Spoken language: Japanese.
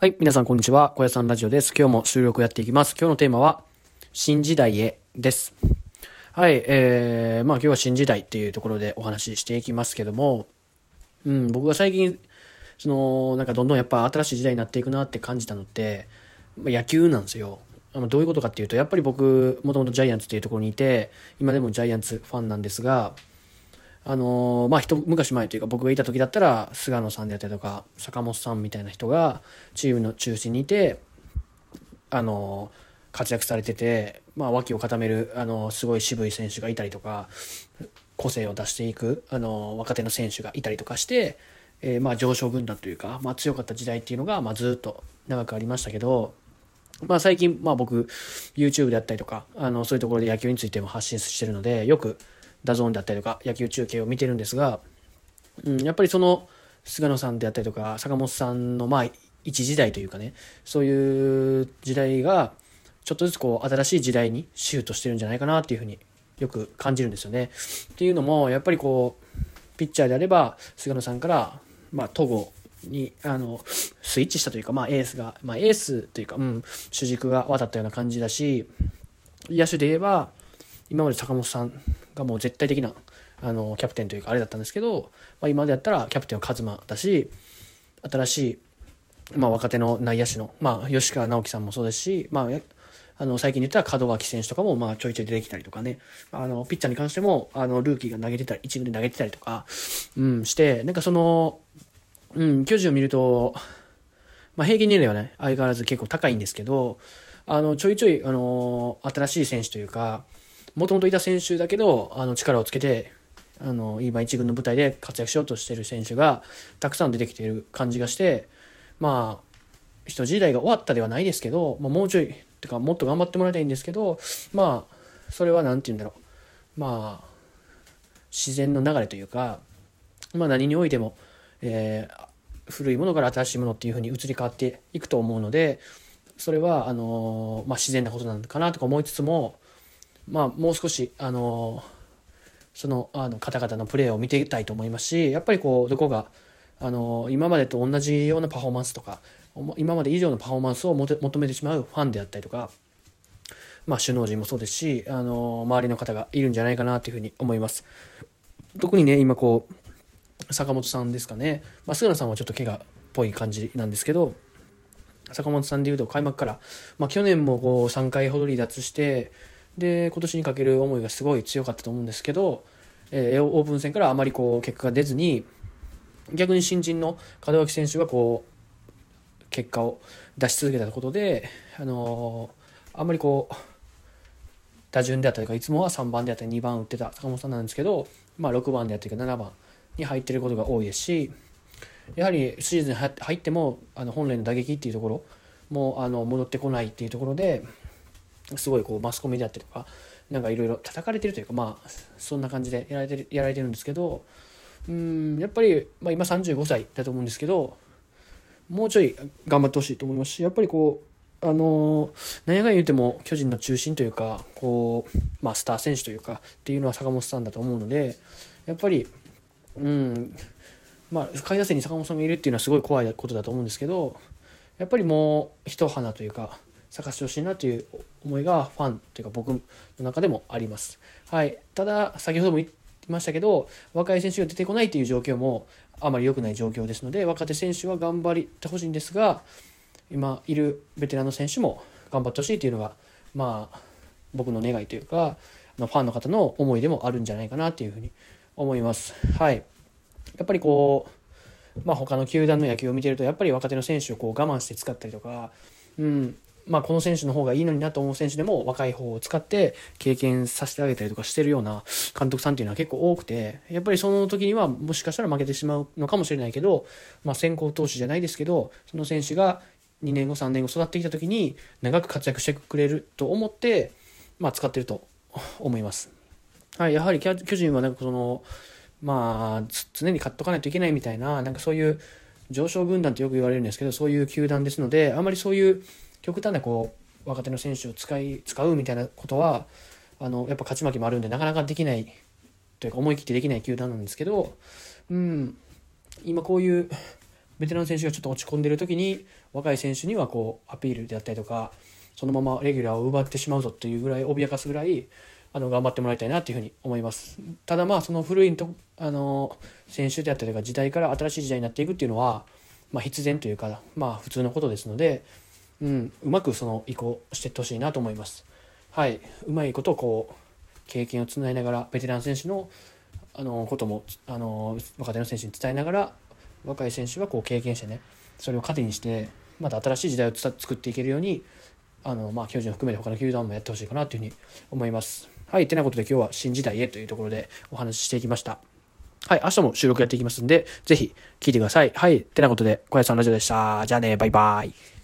はい、皆さんこんにちは。小屋さんラジオです。今日も収録やっていきます。今日のテーマは、新時代へです。はい、えー、まあ今日は新時代っていうところでお話ししていきますけども、うん、僕が最近、その、なんかどんどんやっぱ新しい時代になっていくなって感じたのって、ま、野球なんですよ。どういうことかっていうと、やっぱり僕、もともとジャイアンツっていうところにいて、今でもジャイアンツファンなんですが、あのー、まあ、一昔前というか僕がいた時だったら菅野さんであったりとか坂本さんみたいな人がチームの中心にいて、あのー、活躍されてて、まあ、脇を固める、あのー、すごい渋い選手がいたりとか個性を出していく、あの若手の選手がいたりとかして、えまあ、上昇軍団というか、まあ、強かった時代っていうのが、まあ、ずっと長くありましたけど、まあ、最近、まあ、僕 YouTube であったりとかあのそういうところで野球についても発信してるのでよく DAZN であったりとか野球中継を見てるんですが、うん、やっぱりその菅野さんであったりとか坂本さんのまあ一時代というかねそういう時代がちょっとずつこう新しい時代にシュートしてるんじゃないかなっていうふうによく感じるんですよね。っていうのもやっぱりこうピッチャーであれば菅野さんからまあ戸郷にあのスイッチしたというか、まあ、エースが、まあ、エースというか、うん、主軸が渡ったような感じだし野手で言えば今まで坂本さんがもう絶対的なあのキャプテンというかあれだったんですけど、まあ、今までやったらキャプテンは一馬だし新しい、まあ、若手の内野手の、まあ、吉川直樹さんもそうですし、まあ、あの最近で言ったら門脇選手とかもまあちょいちょい出てきたりとかね。あのピッチャーに関してもあのルーキーが投げてたり一軍で投げてたりとか、うん、してなんかその、うん、巨人を見ると、まあ、平均年齢はね相変わらず結構高いんですけどあのちょいちょいあの新しい選手というかもともといた選手だけど、あの、力をつけて、あの、今一軍の舞台で活躍しようとしてる選手がたくさん出てきている感じがして、まあ、人時代が終わったではないですけど、まあ、もうちょい、てかもっと頑張ってもらいたいんですけど、まあ、それは何て言うんだろう。まあ、自然の流れというか、まあ何においても、えー、古いものから新しいものっていうふうに移り変わっていくと思うので、それは、あのまあ、自然なことなのかなとか思いつつも、まあ、もう少し、あのそのあの方々のプレーを見ていきたいと思いますしやっぱりこうどこが、あの今までと同じようなパフォーマンスとか今まで以上のパフォーマンスを求めてしまうファンであったりとか、まあ、首脳陣もそうですし、あの周りの方がいるんじゃないかなというふうに思います。特にね今こう坂本さんですかね、まあ、菅野さんはちょっと怪我っぽい感じなんですけど坂本さんでいうと開幕から、まあ、去年もこう3回ほど離脱してで今年にかける思いがすごい強かったと思うんですけど、えー、オープン戦からあまりこう結果が出ずに逆に新人の門脇選手がこう結果を出し続けたことで、あのー、あんまりこう打順であったりかいつもは3番であったり2番打ってた坂本さんなんですけど、まあ、6番であったりか7番に入ってることが多いですしやはりシーズン入ってもあの本来の打撃っていうところもあの戻ってこないっていうところですごいこうマスコミであったりとかなんかいろいろ叩かれてるというかまあそんな感じでやられてるやられてるんですけどうんやっぱり、まあ、今35歳だと思うんですけどもうちょい頑張ってほしいと思いますしやっぱりこうあの何やかん言うても巨人の中心というかこう、まあ、スター選手というかっていうのは坂本さんだと思うのでやっぱりうんまあ下位打線に坂本さんがいるっていうのはすごい怖いことだと思うんですけどやっぱりもう一花というか探してほしいなという思いがファンというか僕の中でもあります。はい。ただ、先ほども言いましたけど、若い選手が出てこないという状況もあまり良くない状況ですので、若手選手は頑張ってほしいんですが、今いるベテランの選手も頑張ってほしいというのが、まあ、僕の願いというか、ファンの方の思いでもあるんじゃないかなというふうに思います。はい。やっぱりこう、まあ他の球団の野球を見てると、やっぱり若手の選手をこう我慢して使ったりとか、うん、まあ、この選手の方がいいのになと思う選手でも若い方を使って経験させてあげたりとかしてるような監督さんっていうのは結構多くて、やっぱりその時にはもしかしたら負けてしまうのかもしれないけど、まあ、先行投手じゃないですけど、その選手が2年後、3年後育ってきた時に長く活躍してくれると思って、まあ、使ってると思います。はい、やはり巨人はなんかその、まあ、常に勝っとかないといけないみたいな、なんかそういう上昇軍団ってよく言われるんですけど、そういう球団ですので、あまりそういう極端なこう若手の選手を使い使うみたいなことはあのやっぱ勝ち負けもあるんでなかなかできないというか思い切ってできない球団なんですけど、うん、今こういうベテラン選手がちょっと落ち込んでる時に若い選手にはこうアピールであったりとかそのままレギュラーを奪ってしまうぞというぐらい脅かすぐらいあの頑張ってもらいたいなというふうに思います。ただまあその古いとあの選手であったりとか時代から新しい時代になっていくっていうのは、まあ、必然というかまあ普通のことですので、うん、うまくその移行していってほしいなと思いますはいうまいことこう経験をつないながらベテラン選手のあのこともあの若手の選手に伝えながら若い選手はこう経験してねそれを糧にしてまた新しい時代を作っていけるようにあの、まあ、巨人を含めて他の球団もやってほしいかなというふうに思います。はい。てなことで今日は新時代へというところでお話ししていきました。はい。明日も収録やっていきますんで、ぜひ聞いてください。はい。てなことで、小林さんラジオでした。じゃあね、バイバイ。